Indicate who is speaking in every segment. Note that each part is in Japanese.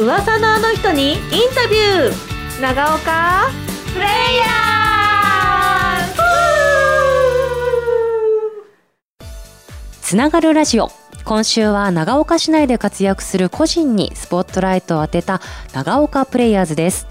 Speaker 1: 噂のあの人にインタビュー。長岡。プレイヤ
Speaker 2: つながるラジオ。今週は長岡市内で活躍する個人にスポットライトを当てた長岡プレイヤーズです。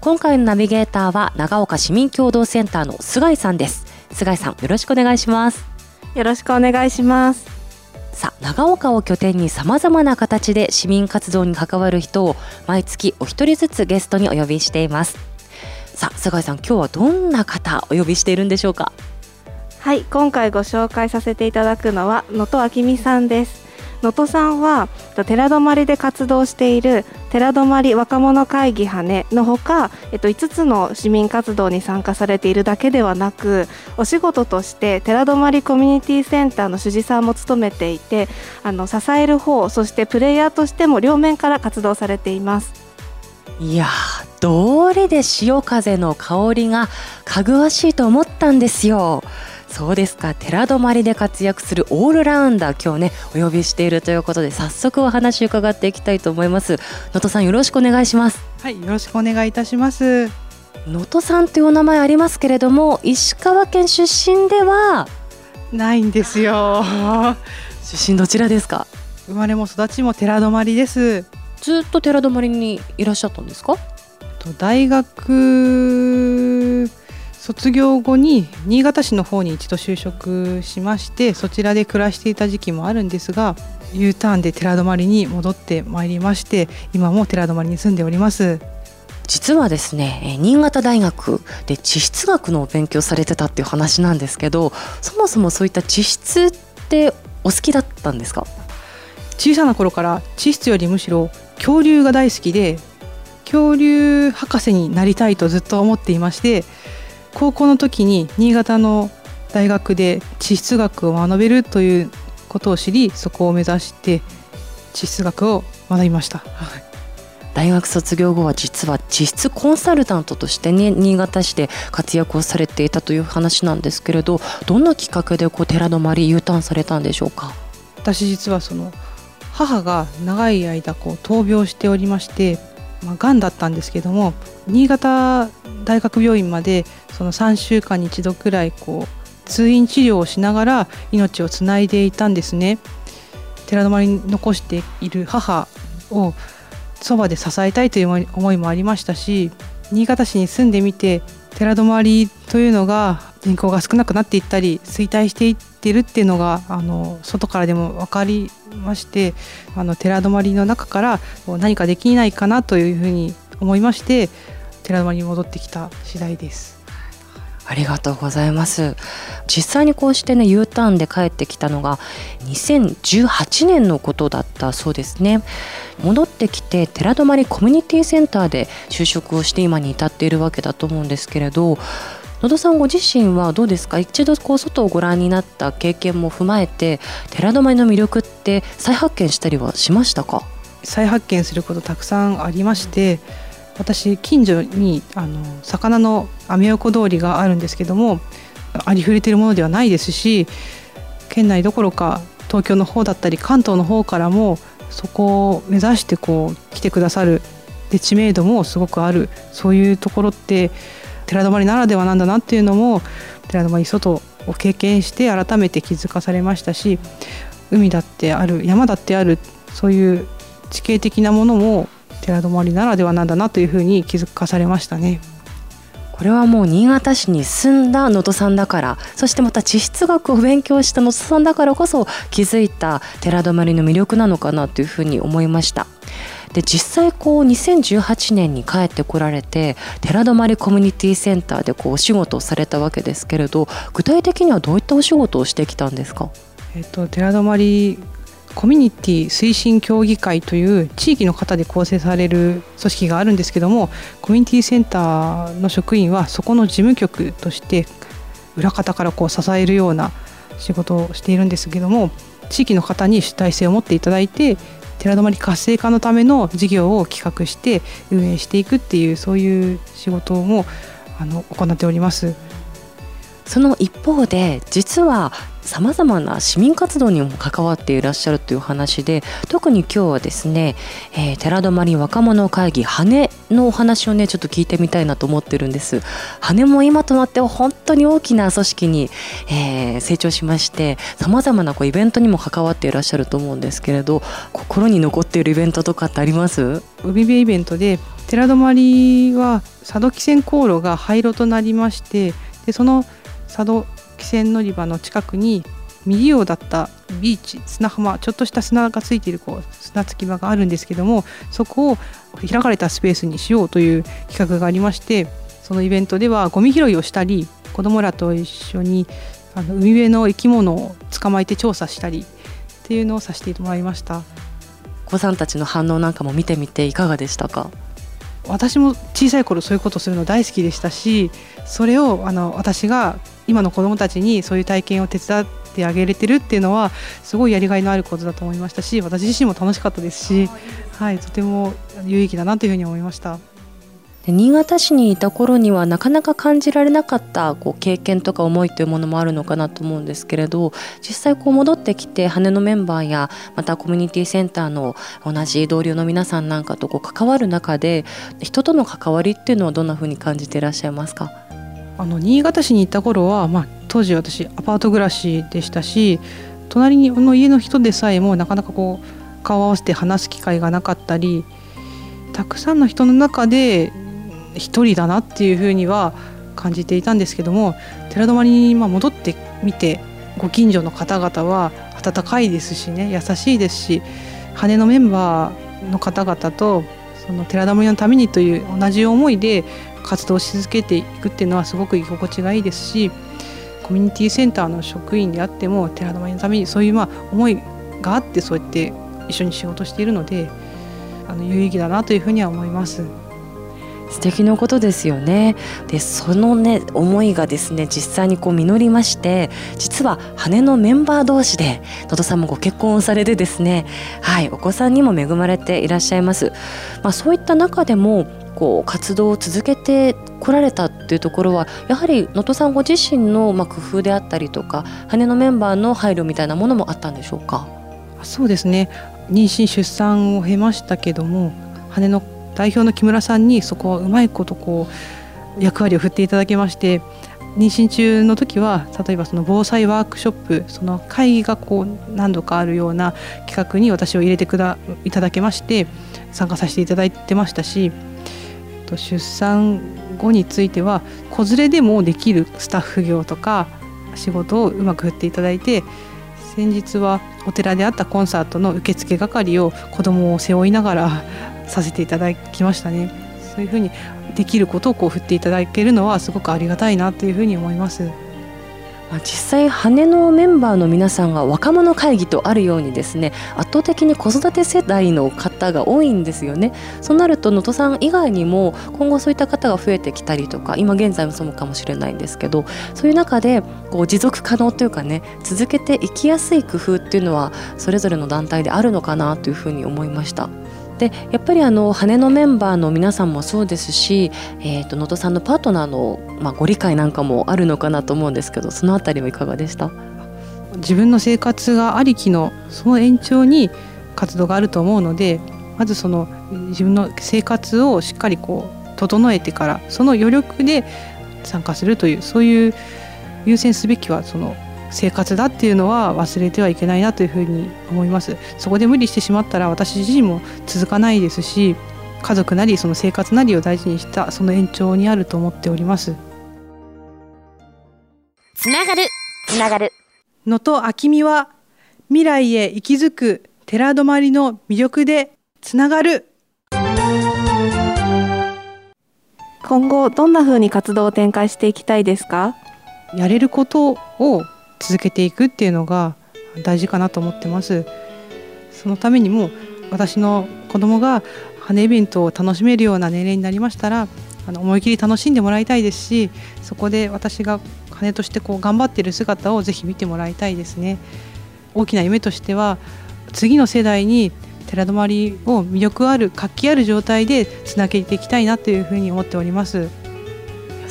Speaker 2: 今回のナビゲーターは長岡市民共同センターの菅井さんです。菅井さんよろしくお願いします。
Speaker 1: ーよろしくお願いします
Speaker 2: さあ長岡を拠点にさまざまな形で市民活動に関わる人を毎月お一人ずつゲストにお呼びしています。さあ菅井さん今日はどんな方お呼びしているんでしょうか？
Speaker 1: はい今回ご紹介させていただくのは能登明美さんです。能登さんは寺泊で活動している寺泊若者会議羽のほか、えっと、5つの市民活動に参加されているだけではなくお仕事として寺泊コミュニティセンターの主事さんも務めていてあの支える方そしてプレイヤーとしても両面から活動されています。
Speaker 2: いやーどれで潮風の香りがかぐわしいと思ったんですよ。そうですか寺泊で活躍するオールラウンダー今日ねお呼びしているということで早速お話伺っていきたいと思います能登さんよろしくお願いします
Speaker 3: はい、よろしくお願いいたします。
Speaker 2: 能登さんというお名前ありますけれども石川県出身では？
Speaker 3: ないんですよ。
Speaker 2: 出身どちらですか？
Speaker 3: 生まれも育ちも寺泊です。
Speaker 2: ずっと寺泊にいらっしゃったんですか？
Speaker 3: と大学卒業後に新潟市の方に一度就職しましてそちらで暮らしていた時期もあるんですが U ターンで寺泊に戻ってまいりまして今も寺泊に住んでおります。
Speaker 2: 実はですねえー新潟大学で地質学のお勉強されてたっていう話なんですけどそもそもそういった地質ってお好きだったんですか？
Speaker 3: 小さな頃から地質よりむしろ恐竜が大好きで恐竜博士になりたいとずっと思っていまして高校の時に新潟の大学で地質学を学べるということを知りそこを目指して地質学を学びました。はい
Speaker 2: 大学卒業後は実は地質コンサルタントとしてね新潟市で活躍をされていたという話なんですけれどどんなきっかけでこう寺泊 U ターンされたんでしょうか？
Speaker 3: 私実はその母が長い間こう闘病しておりまして、まあ、癌だったんですけども新潟大学病院までその3週間に1度くらいこう通院治療をしながら命をつないでいたんですね。寺泊に残している母をそばで支えたいという思いもありましたし新潟市に住んでみて寺泊というのが人口が少なくなっていったり衰退していってるっていうのがあの外からでも分かりましてあの寺泊の中から何かできないかなというふうに思いまして寺泊に戻ってきた次第です。
Speaker 2: ありがとうございます実際にこうしてね U ターンで帰ってきたのが2018年のことだったそうですね戻ってきて寺泊コミュニティセンターで就職をして今に至っているわけだと思うんですけれど野田さんご自身はどうですか？一度こう外をご覧になった経験も踏まえて寺泊の魅力って再発見したりはしましたか？
Speaker 3: 再発見することたくさんありまして私近所にあの魚のアメ横通りがあるんですけどもありふれてるものではないですし県内どころか東京の方だったり関東の方からもそこを目指してこう来てくださるで知名度もすごくあるそういうところって寺泊ならではなんだなっていうのも寺泊外を経験して改めて気づかされましたし海だってある山だってあるそういう地形的なものも寺泊ならではなんだなというふうに気づかされましたね。
Speaker 2: これはもう新潟市に住んだ能登さんだからそしてまた地質学を勉強した能登さんだからこそ気づいた寺泊の魅力なのかなというふうに思いました。で実際こう2018年に帰ってこられて寺泊コミュニティセンターでこうお仕事をされたわけですけれど具体的にはどういったお仕事をしてきたんですか？
Speaker 3: えっと、寺泊コミュニティ推進協議会という地域の方で構成される組織があるんですけどもコミュニティセンターの職員はそこの事務局として裏方からこう支えるような仕事をしているんですけども地域の方に主体性を持っていただいて寺泊活性化のための事業を企画して運営していくっていうそういう仕事もあの行っております。
Speaker 2: その一方で実はさまざまな市民活動にも関わっていらっしゃるという話で特に今日はですね、えー、寺泊若者会議羽のお話をねちょっと聞いてみたいなと思ってるんです。羽も今となっては本当に大きな組織に、えー、成長しましてさまざまなこうイベントにも関わっていらっしゃると思うんですけれど心に残っているイベントとかってあります？
Speaker 3: 海辺イベントで寺泊は佐渡汽船航路が廃炉となりましてでその佐渡汽船乗り場の近くに未利用だったビーチ砂浜ちょっとした砂がついているこう砂つき場があるんですけどもそこを開かれたスペースにしようという企画がありましてそのイベントではゴミ拾いをしたり子どもらと一緒にあの海辺の生き物を捕まえて調査したりっていうのをさせてもらいました。
Speaker 2: お子さんたちの反応なんかも見てみていかがでしたか？
Speaker 3: 私も小さい頃そういうことするの大好きでしたしそれをあの私が今の子どもたちにそういう体験を手伝ってあげれてるっていうのはすごいやりがいのあることだと思いましたし私自身も楽しかったですし、はい、とても有意義だなというふうに思いました。
Speaker 2: 新潟市にいた頃にはなかなか感じられなかったこう経験とか思いというものもあるのかなと思うんですけれど実際こう戻ってきて羽のメンバーやまたコミュニティセンターの同じ同僚の皆さんなんかとこう関わる中で人との関わりっていうのはどんなふうに感じていらっしゃいますか？
Speaker 3: あの新潟市に行った頃は、まあ、当時私アパート暮らしでしたし隣の家の人でさえもなかなかこう顔を合わせて話す機会がなかったりたくさんの人の中で一人だなっていうふうには感じていたんですけども寺泊に戻ってみてご近所の方々は温かいですしね優しいですし羽のメンバーの方々とその寺泊のためにという同じ思いで活動し続けていくっていうのはすごく居心地がいいですしコミュニティセンターの職員であっても寺泊のためにそういうまあ思いがあってそうやって一緒に仕事しているのであの有意義だなというふうには思います。
Speaker 2: 素敵なことですよねでそのね思いがですね実際にこう実りまして実は羽のメンバー同士で野戸さんもご結婚をされてですねはいお子さんにも恵まれていらっしゃいます、まあ、そういった中でもこう活動を続けてこられたっていうところはやはり能登さんご自身のまあ工夫であったりとか羽のメンバーの配慮みたいなものもあったんでしょうか？
Speaker 3: そうですね。妊娠出産を経ましたけども羽の代表の木村さんにそこはうまいことこう役割を振っていただきまして妊娠中の時は例えばその防災ワークショップその会議がこう何度かあるような企画に私を入れてくだいただけまして参加させていただいてましたし出産後については子連れでもできるスタッフ業とか仕事をうまく振っていただいて先日はお寺であったコンサートの受付係を子供を背負いながら させていただきましたねそういうふうにできることをこう振っていただけるのはすごくありがたいなというふうに思います。
Speaker 2: 実際羽のメンバーの皆さんが若者会議とあるようにですね圧倒的に子育て世代の方が多いんですよねそうなると能登さん以外にも今後そういった方が増えてきたりとか今現在もそうかもしれないんですけどそういう中でこう持続可能というかね続けていきやすい工夫っていうのはそれぞれの団体であるのかなというふうに思いました。でやっぱりあの羽のメンバーの皆さんもそうですし、えーと、能登さんのパートナーの、まあ、ご理解なんかもあるのかなと思うんですけどそのあたりはいかがでした？
Speaker 3: 自分の生活がありきのその延長に活動があると思うのでまずその自分の生活をしっかりこう整えてからその余力で参加するというそういう優先すべきはその生活だっていうのは忘れてはいけないなというふうに思います。そこで無理してしまったら私自身も続かないですし家族なりその生活なりを大事にしたその延長にあると思っております。
Speaker 4: つながるつながる。
Speaker 3: 能登秋美は未来へ息づく寺泊の魅力でつながる。
Speaker 1: 今後どんな風に活動を展開していきたいですか？
Speaker 3: やれることを続けていくっていうのが大事かなと思ってます。そのためにも私の子供が羽イベントを楽しめるような年齢になりましたらあの思い切り楽しんでもらいたいですしそこで私が羽としてこう頑張ってる姿をぜひ見てもらいたいですね。大きな夢としては次の世代に寺泊を魅力ある活気ある状態でつなげていきたいなというふうに思っております。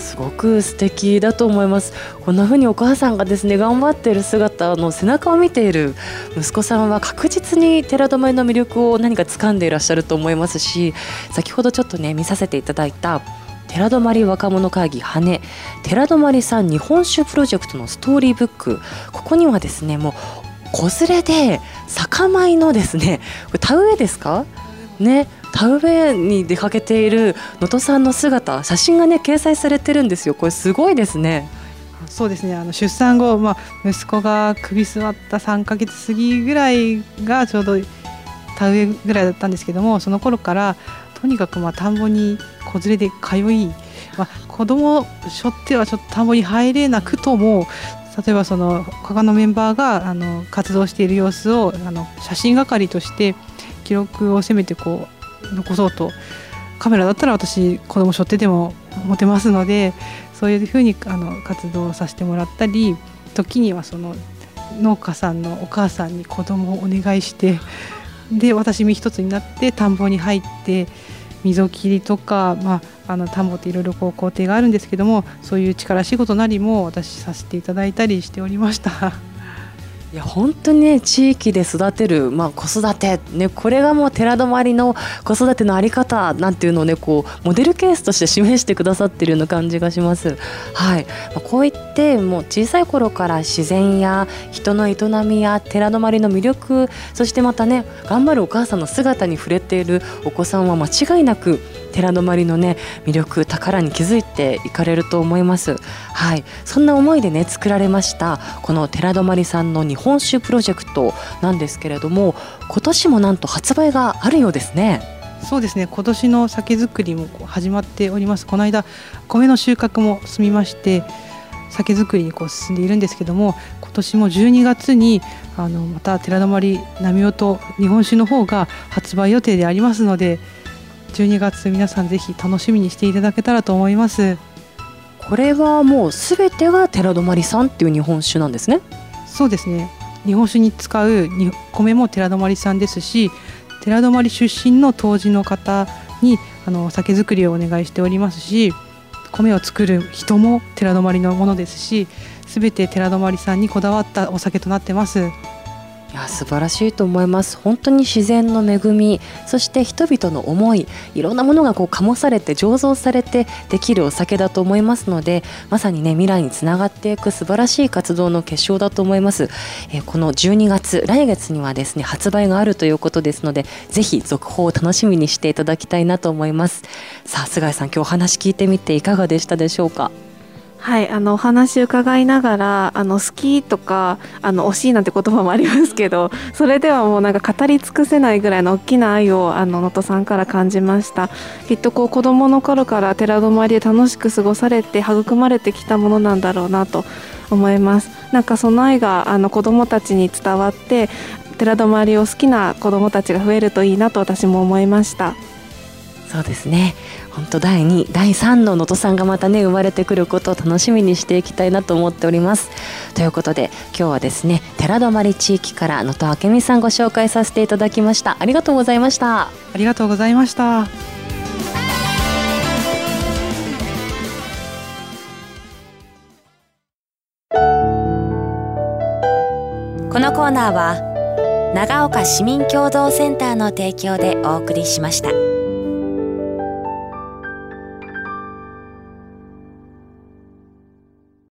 Speaker 2: すごく素敵だと思います。こんな風にお母さんがですね頑張っている姿の背中を見ている息子さんは確実に寺泊の魅力を何か掴んでいらっしゃると思いますし先ほどちょっとね見させていただいた寺泊若者会議羽寺泊さん日本酒プロジェクトのストーリーブックここにはですねもう子連れで酒米のですねこれ田植えですか？ね田植えに出かけている能登さんの姿写真がね掲載されてるんですよ。これすごいですね。
Speaker 3: そうですね。あの出産後、まあ、息子が首座った3か月過ぎぐらいがちょうど田植えぐらいだったんですけどもその頃からとにかくまあ田んぼに子連れで通い、まあ、子供を背負ってはちょっと田んぼに入れなくとも例えばその他のメンバーがあの活動している様子をあの写真係として記録をせめてこう残そうとカメラだったら私子供背負ってでも持てますのでそういうふうにあの活動させてもらったり時にはその農家さんのお母さんに子供をお願いしてで私身一つになって田んぼに入って溝切りとか、まあ、あの田んぼっていろいろこう工程があるんですけどもそういう力仕事なりも私させていただいたりしておりました。
Speaker 2: いや本当にね地域で育てる、まあ、子育て、ね、これがもう寺泊の子育ての在り方なんていうのをねこうモデルケースとして示してくださってるような感じがします。はい、まあ、こういってもう小さい頃から自然や人の営みや寺泊の魅力そしてまたね頑張るお母さんの姿に触れているお子さんは間違いなく寺泊のね魅力宝に気づいていかれると思います。はい。そんな思いでね作られましたこの寺泊さんの日本酒プロジェクトなんですけれども今年もなんと発売があるようですね。
Speaker 3: そうですね。今年の酒造りも始まっております。この間米の収穫も済みまして酒造りにこう進んでいるんですけども今年も12月にあのまた寺泊波音日本酒の方が発売予定でありますので12月皆さんぜひ楽しみにしていただけたらと思います。
Speaker 2: これはもうすべてが寺泊さんっていう日本酒なんですね
Speaker 3: そうですね日本酒に使う米も寺泊さんですし寺泊出身の杜氏の方にあの酒造りをお願いしておりますし米を作る人も寺泊のものですし全て寺泊さんにこだわったお酒となってます。
Speaker 2: いや素晴らしいと思います。本当に自然の恵みそして人々の思いいろんなものがこう醸されて醸造されてできるお酒だと思いますのでまさにね未来につながっていく素晴らしい活動の結晶だと思います、えー、この12月来月にはですね発売があるということですのでぜひ続報を楽しみにしていただきたいなと思います。さあ菅井さん今日お話聞いてみていかがでしたでしょうか？
Speaker 1: はいあのお話伺いながらあの好きとかあの惜しいなんて言葉もありますけどそれではもうなんか語り尽くせないぐらいの大きな愛をあの能登さんから感じました。きっとこう子供の頃から寺泊で楽しく過ごされて育まれてきたものなんだろうなと思います。なんかその愛があの子供たちに伝わって寺泊を好きな子供たちが増えるといいなと私も思いました。
Speaker 2: そうですね。本当第2第3の能登さんがまたね生まれてくることを楽しみにしていきたいなと思っております。ということで今日はですね寺泊地域から能登明美さんご紹介させていただきました。ありがとうございました。
Speaker 3: ありがとうございました。
Speaker 4: このコーナーは長岡市民共同センターの提供でお送りしました。